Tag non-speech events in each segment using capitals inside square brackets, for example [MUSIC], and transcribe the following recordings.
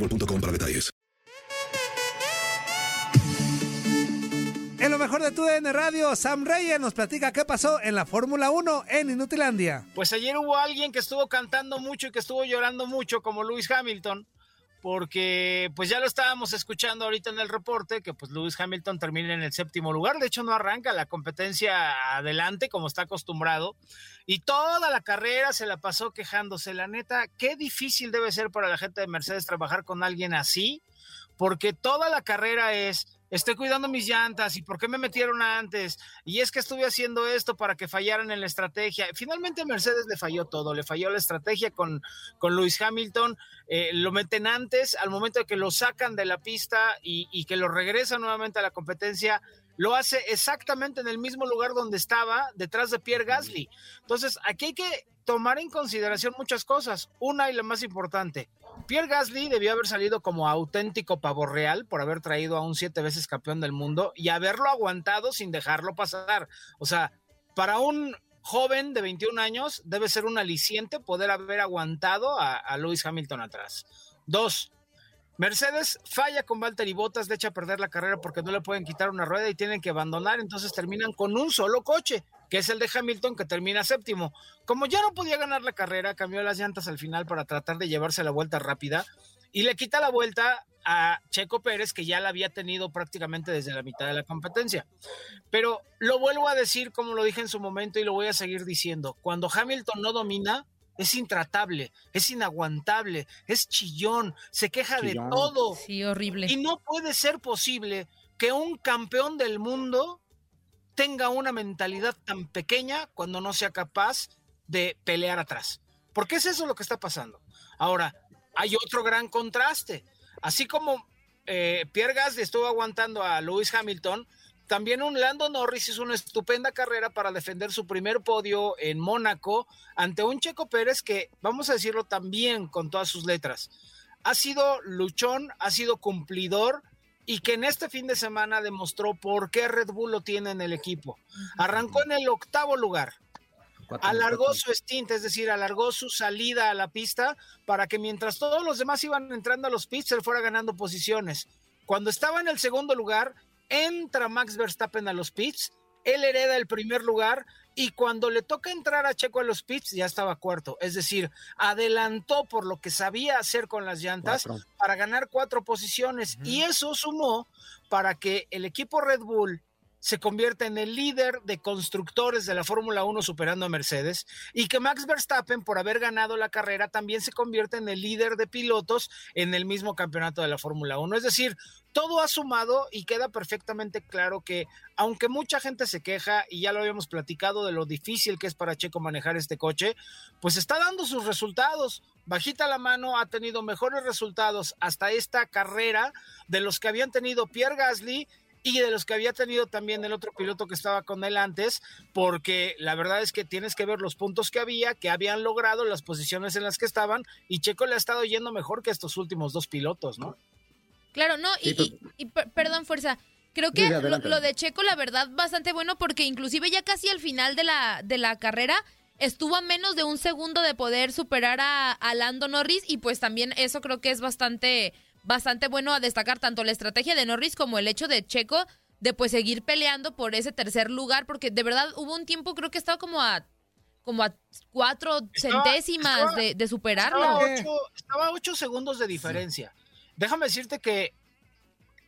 boostmobile.com para detalles. En lo mejor de tu DN Radio, Sam Reyes nos platica qué pasó en la Fórmula 1 en Inutilandia. Pues ayer hubo alguien que estuvo cantando mucho y que estuvo llorando mucho, como Lewis Hamilton, porque pues ya lo estábamos escuchando ahorita en el reporte, que pues Lewis Hamilton termina en el séptimo lugar, de hecho no arranca la competencia adelante como está acostumbrado, y toda la carrera se la pasó quejándose, la neta, qué difícil debe ser para la gente de Mercedes trabajar con alguien así, porque toda la carrera es estoy cuidando mis llantas y por qué me metieron antes y es que estuve haciendo esto para que fallaran en la estrategia. Finalmente Mercedes le falló todo, le falló la estrategia con, con Lewis Hamilton, eh, lo meten antes, al momento de que lo sacan de la pista y que lo regresan nuevamente a la competencia, lo hace exactamente en el mismo lugar donde estaba, detrás de Pierre Gasly. Entonces, aquí hay que tomar en consideración muchas cosas. Una y la más importante, Pierre Gasly debió haber salido como auténtico pavo real por haber traído a un siete veces campeón del mundo y haberlo aguantado sin dejarlo pasar. O sea, para un joven de 21 años debe ser un aliciente poder haber aguantado a, a Lewis Hamilton atrás. Dos, Mercedes falla con Valtteri Bottas, le echa a perder la carrera porque no le pueden quitar una rueda y tienen que abandonar, entonces terminan con un solo coche, que es el de Hamilton, que termina séptimo. Como ya no podía ganar la carrera, cambió las llantas al final para tratar de llevarse la vuelta rápida y le quita la vuelta a Checo Pérez, que ya la había tenido prácticamente desde la mitad de la competencia. Pero lo vuelvo a decir como lo dije en su momento y lo voy a seguir diciendo, cuando Hamilton no domina, es intratable, es inaguantable, es chillón, se queja de todo. Sí, horrible. Y no puede ser posible que un campeón del mundo tenga una mentalidad tan pequeña cuando no sea capaz de pelear atrás. Porque es eso lo que está pasando. Ahora, hay otro gran contraste. Así como eh, Pierre Gasly estuvo aguantando a Lewis Hamilton, también un Lando Norris hizo una estupenda carrera para defender su primer podio en Mónaco ante un Checo Pérez que, vamos a decirlo también con todas sus letras, ha sido luchón, ha sido cumplidor y que en este fin de semana demostró por qué Red Bull lo tiene en el equipo. Arrancó en el octavo lugar. Alargó su stint, es decir, alargó su salida a la pista para que mientras todos los demás iban entrando a los pits, él fuera ganando posiciones. Cuando estaba en el segundo lugar, entra Max Verstappen a los pits, él hereda el primer lugar y cuando le toca entrar a Checo a los pits ya estaba cuarto, es decir, adelantó por lo que sabía hacer con las llantas Cuatro. para ganar cuatro posiciones. Y eso sumó para que el equipo Red Bull se convierte en el líder de constructores de la Fórmula 1 superando a Mercedes y que Max Verstappen por haber ganado la carrera también se convierte en el líder de pilotos en el mismo campeonato de la Fórmula 1. Es decir, todo ha sumado y queda perfectamente claro que aunque mucha gente se queja y ya lo habíamos platicado de lo difícil que es para Checo manejar este coche, pues está dando sus resultados. Bajita la mano ha tenido mejores resultados hasta esta carrera de los que habían tenido Pierre Gasly y de los que había tenido también el otro piloto que estaba con él antes, porque la verdad es que tienes que ver los puntos que había, que habían logrado, las posiciones en las que estaban, y Checo le ha estado yendo mejor que estos últimos dos pilotos, ¿no? Claro, no, y, y, perdón, fuerza. Creo que lo, de Checo, la verdad, bastante bueno, porque inclusive ya casi al final de la, de la carrera estuvo a menos de un segundo de poder superar a, a Lando Norris, y pues también eso creo que es bastante bastante bueno a destacar tanto la estrategia de Norris como el hecho de Checo de pues seguir peleando por ese tercer lugar, porque de verdad hubo un tiempo, creo que estaba como a como a cuatro centésimas de, superarlo. Estaba a ocho, segundos de diferencia. Déjame decirte que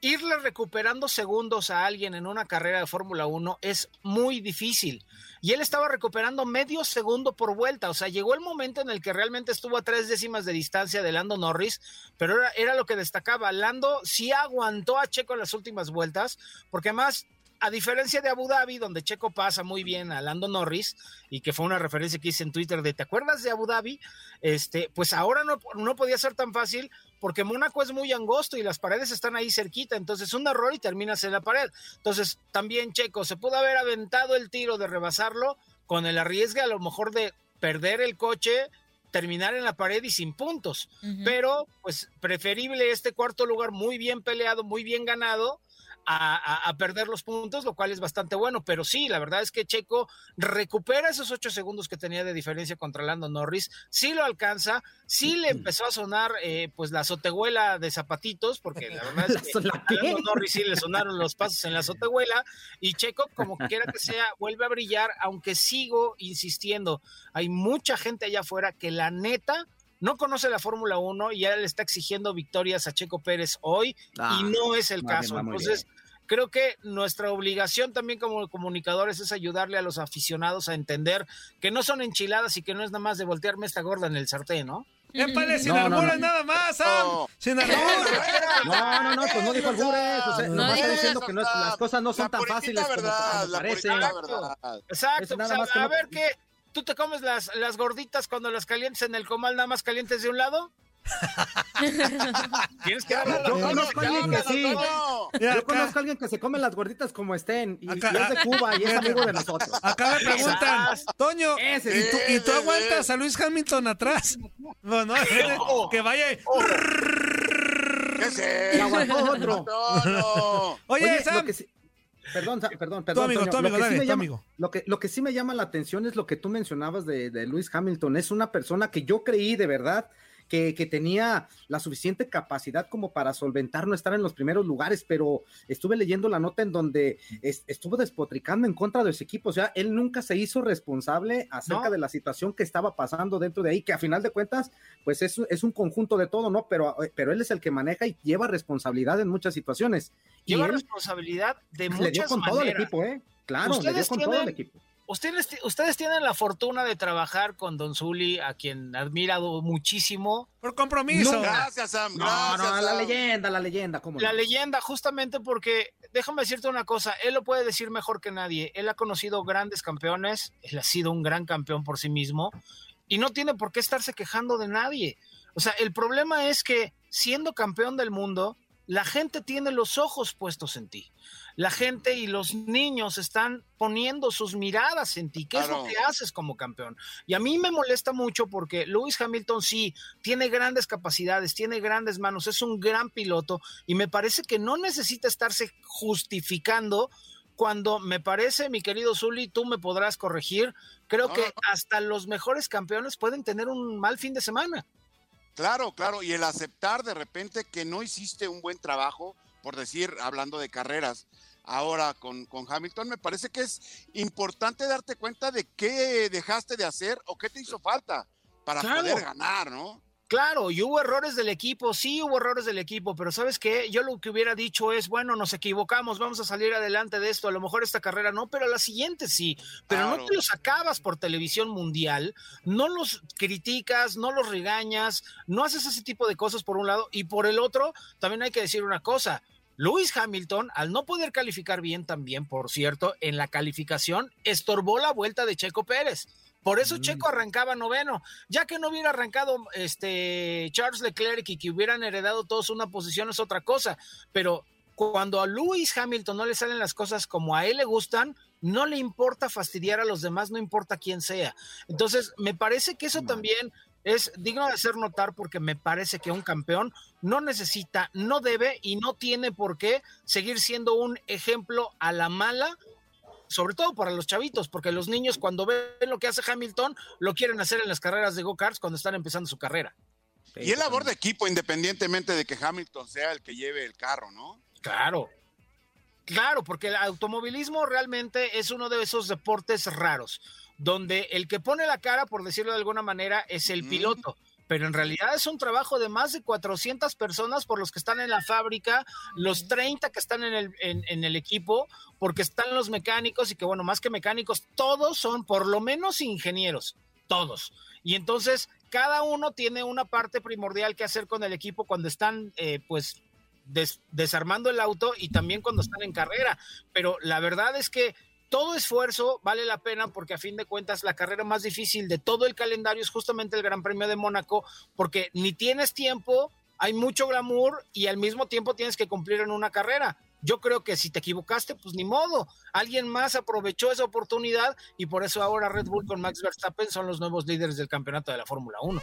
irle recuperando segundos a alguien en una carrera de Fórmula 1 es muy difícil. Y él estaba recuperando medio segundo por vuelta. O sea, llegó el momento en el que realmente estuvo a tres décimas de distancia de Lando Norris, pero era, era lo que destacaba. Lando sí aguantó a Checo en las últimas vueltas, porque además a diferencia de Abu Dhabi, donde Checo pasa muy bien a Lando Norris, y que fue una referencia que hice en Twitter de ¿te acuerdas de Abu Dhabi? Este, pues ahora no, no podía ser tan fácil porque Mónaco es muy angosto y las paredes están ahí cerquita, entonces un error y terminas en la pared. Entonces, también Checo se pudo haber aventado el tiro de rebasarlo con el arriesgue a lo mejor de perder el coche, terminar en la pared y sin puntos. Pero, pues, preferible este cuarto lugar muy bien peleado, muy bien ganado, a, perder los puntos, lo cual es bastante bueno. Pero sí, la verdad es que Checo recupera esos ocho segundos que tenía de diferencia contra Lando Norris, sí lo alcanza, sí le empezó a sonar eh, pues la azotehuela de zapatitos, porque la verdad es [LAUGHS] que a Lando Norris sí le sonaron los pasos en la azotehuela, y Checo, como quiera que sea, vuelve a brillar, aunque sigo insistiendo, hay mucha gente allá afuera que la neta no conoce la Fórmula 1 y ya le está exigiendo victorias a Checo Pérez hoy y ah, no es el caso. Entonces, creo que nuestra obligación también como comunicadores es ayudarle a los aficionados a entender que no son enchiladas y que no es nada más de voltearme esta gorda en el sartén, ¿no? ¡Épale, sin no, nada más, Sam! ¡Sin albures! [LAUGHS] No, no, no, pues no dijo albures. O sea, no, está diciendo que las cosas no son tan fáciles verdad, como, parece. Exacto, pues, a, ver qué ¿Tú te comes las, las gorditas cuando las calientes en el comal, nada más calientes de un lado? Tienes que Yo conozco a alguien que sí. Yo conozco a alguien que se come las gorditas como estén. Y, acá, es de Cuba y es amigo de nosotros. Acá me preguntan, Toño, ¿y, tú, aguantas a Luis Hamilton atrás? No, [LAUGHS] no, que vaya. Oh. ¿Qué aguantó otro. No, no. Oye, Sam. Perdón, perdón, perdón. amigo, tu amigo, lo, que sí amigo. Lo, que, lo que sí me llama la atención es lo que tú mencionabas de, de Luis Hamilton. Es una persona que yo creí de verdad que, tenía la suficiente capacidad como para solventar no estar en los primeros lugares, pero estuve leyendo la nota en donde estuvo despotricando en contra de su equipo, o sea, él nunca se hizo responsable acerca de la situación que estaba pasando dentro de ahí, que a final de cuentas, pues es, es un conjunto de todo, ¿no? Pero, pero él es el que maneja y lleva responsabilidad en muchas situaciones. Lleva y responsabilidad de muchas le dio con todo el equipo, ¿eh? Claro, le dio con todo el equipo. Ustedes, ustedes tienen la fortuna de trabajar con Don Zuli, a quien admirado muchísimo. Por compromiso. gracias, Sam. no, no, la leyenda, la leyenda. ¿cómo la leyenda, justamente porque, déjame decirte una cosa, él lo puede decir mejor que nadie. Él ha conocido grandes campeones, él ha sido un gran campeón por sí mismo y no tiene por qué estarse quejando de nadie. O sea, el problema es que siendo campeón del mundo, la gente tiene los ojos puestos en ti la gente y los niños están poniendo sus miradas en ti. ¿Qué es lo que haces como campeón? Y a mí me molesta mucho porque Lewis Hamilton sí tiene grandes capacidades, tiene grandes manos, es un gran piloto y me parece que no necesita estarse justificando cuando me parece, mi querido Zully, tú me podrás corregir, creo que hasta los mejores campeones pueden tener un mal fin de semana. Claro, claro, y el aceptar de repente que no hiciste un buen trabajo, por decir, hablando de carreras, ahora con, con, Hamilton, me parece que es importante darte cuenta de qué dejaste de hacer o qué te hizo falta para poder ganar, ¿no? Claro, y hubo errores del equipo, sí hubo errores del equipo, pero ¿sabes qué? Yo lo que hubiera dicho es, bueno, nos equivocamos, vamos a salir adelante de esto, a lo mejor esta carrera no, pero la siguiente sí, pero no te los acabas por televisión mundial, no los criticas, no los regañas, no haces ese tipo de cosas por un lado, y por el otro, también hay que decir una cosa, Lewis Hamilton, al no poder calificar bien también, por cierto, en la calificación, estorbó la vuelta de Checo Pérez. Por eso Checo mm. arrancaba noveno. Ya que no hubiera arrancado este Charles Leclerc y que hubieran heredado todos una posición es otra cosa. Pero cuando a Lewis Hamilton no le salen las cosas como a él le gustan, no le importa fastidiar a los demás, no importa quién sea. Entonces, me parece que eso también es digno de hacer notar porque me parece que un campeón no necesita, no debe y no tiene por qué seguir siendo un ejemplo a la mala sobre todo para los chavitos, porque los niños cuando ven lo que hace Hamilton, lo quieren hacer en las carreras de go-karts cuando están empezando su carrera. Y el labor de equipo, independientemente de que Hamilton sea el que lleve el carro, ¿no? Claro. Claro, porque el automovilismo realmente es uno de esos deportes raros, donde el que pone la cara, por decirlo de alguna manera, es el piloto pero en realidad es un trabajo de más de 400 personas por los que están en la fábrica, los 30 que están en el, equipo, porque están los mecánicos y que bueno, más que mecánicos, todos son por lo menos ingenieros, todos. Y entonces cada uno tiene una parte primordial que hacer con el equipo cuando están eh, pues desarmando el auto y también cuando están en carrera. Pero la verdad es que todo esfuerzo vale la pena porque a fin de cuentas la carrera más difícil de todo el calendario es justamente el Gran Premio de Mónaco porque ni tienes tiempo, hay mucho glamour y al mismo tiempo tienes que cumplir en una carrera. Yo creo que si te equivocaste, pues ni modo. Alguien más aprovechó esa oportunidad y por eso ahora Red Bull con Max Verstappen son los nuevos líderes del campeonato de la Fórmula 1.